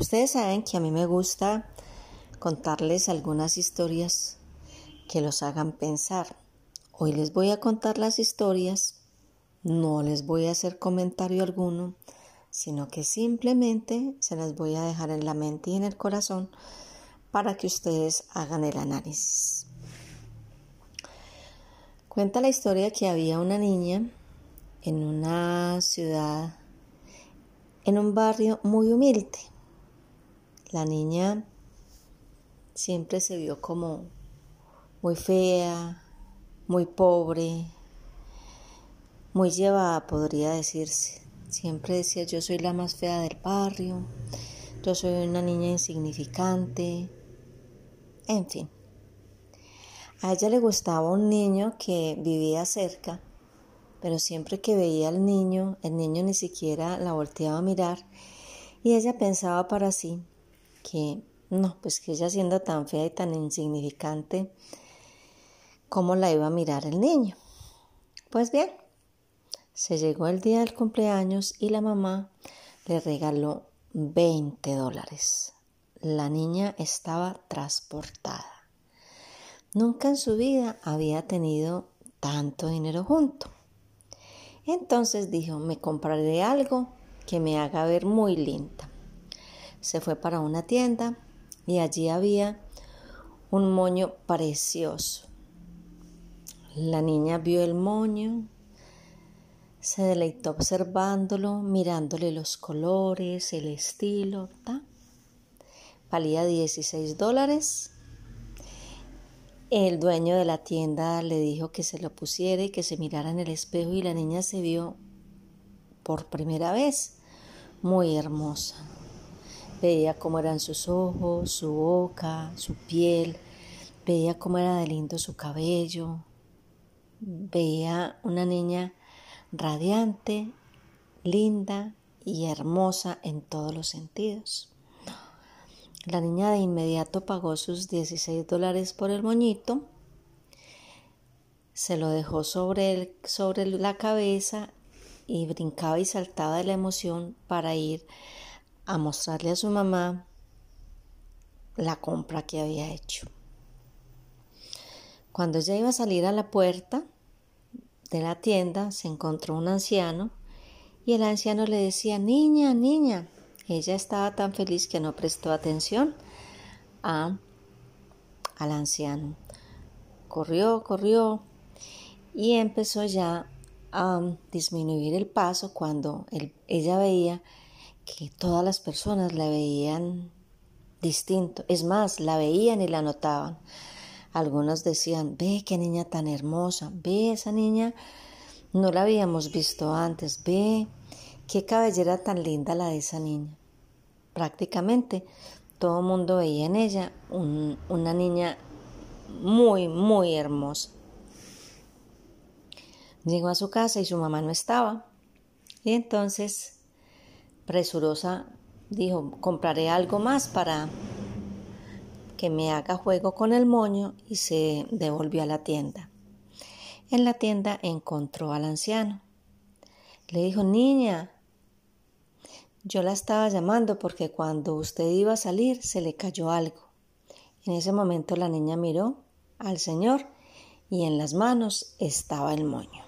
Ustedes saben que a mí me gusta contarles algunas historias que los hagan pensar. Hoy les voy a contar las historias, no les voy a hacer comentario alguno, sino que simplemente se las voy a dejar en la mente y en el corazón para que ustedes hagan el análisis. Cuenta la historia que había una niña en una ciudad, en un barrio muy humilde. La niña siempre se vio como muy fea, muy pobre, muy llevada, podría decirse. Siempre decía, yo soy la más fea del barrio, yo soy una niña insignificante, en fin. A ella le gustaba un niño que vivía cerca, pero siempre que veía al niño, el niño ni siquiera la volteaba a mirar y ella pensaba para sí, que no, pues que ella siendo tan fea y tan insignificante, ¿cómo la iba a mirar el niño? Pues bien, se llegó el día del cumpleaños y la mamá le regaló 20 dólares. La niña estaba transportada. Nunca en su vida había tenido tanto dinero junto. Entonces dijo, me compraré algo que me haga ver muy linda se fue para una tienda y allí había un moño precioso. La niña vio el moño, se deleitó observándolo, mirándole los colores, el estilo. Valía 16 dólares. El dueño de la tienda le dijo que se lo pusiera y que se mirara en el espejo y la niña se vio por primera vez muy hermosa. Veía cómo eran sus ojos, su boca, su piel, veía cómo era de lindo su cabello, veía una niña radiante, linda y hermosa en todos los sentidos. La niña de inmediato pagó sus 16 dólares por el moñito, se lo dejó sobre, sobre la cabeza y brincaba y saltaba de la emoción para ir a mostrarle a su mamá la compra que había hecho. Cuando ella iba a salir a la puerta de la tienda, se encontró un anciano y el anciano le decía, niña, niña. Ella estaba tan feliz que no prestó atención a, al anciano. Corrió, corrió y empezó ya a disminuir el paso cuando ella veía que todas las personas la veían distinto. Es más, la veían y la notaban. Algunos decían, ve qué niña tan hermosa, ve esa niña, no la habíamos visto antes, ve qué cabellera tan linda la de esa niña. Prácticamente todo el mundo veía en ella una niña muy, muy hermosa. Llegó a su casa y su mamá no estaba. Y entonces presurosa dijo, compraré algo más para que me haga juego con el moño y se devolvió a la tienda. En la tienda encontró al anciano. Le dijo, niña, yo la estaba llamando porque cuando usted iba a salir se le cayó algo. En ese momento la niña miró al señor y en las manos estaba el moño.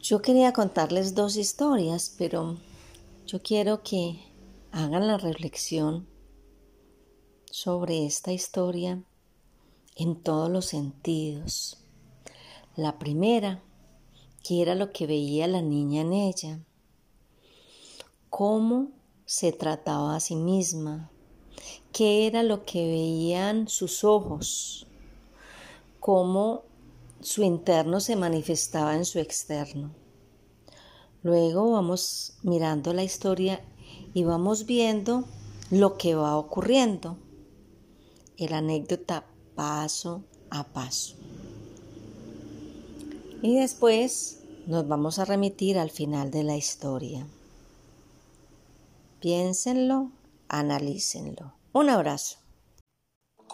Yo quería contarles dos historias, pero yo quiero que hagan la reflexión sobre esta historia en todos los sentidos. La primera, que era lo que veía la niña en ella, cómo se trataba a sí misma, qué era lo que veían sus ojos, cómo su interno se manifestaba en su externo. Luego vamos mirando la historia y vamos viendo lo que va ocurriendo. El anécdota paso a paso. Y después nos vamos a remitir al final de la historia. Piénsenlo, analícenlo. Un abrazo.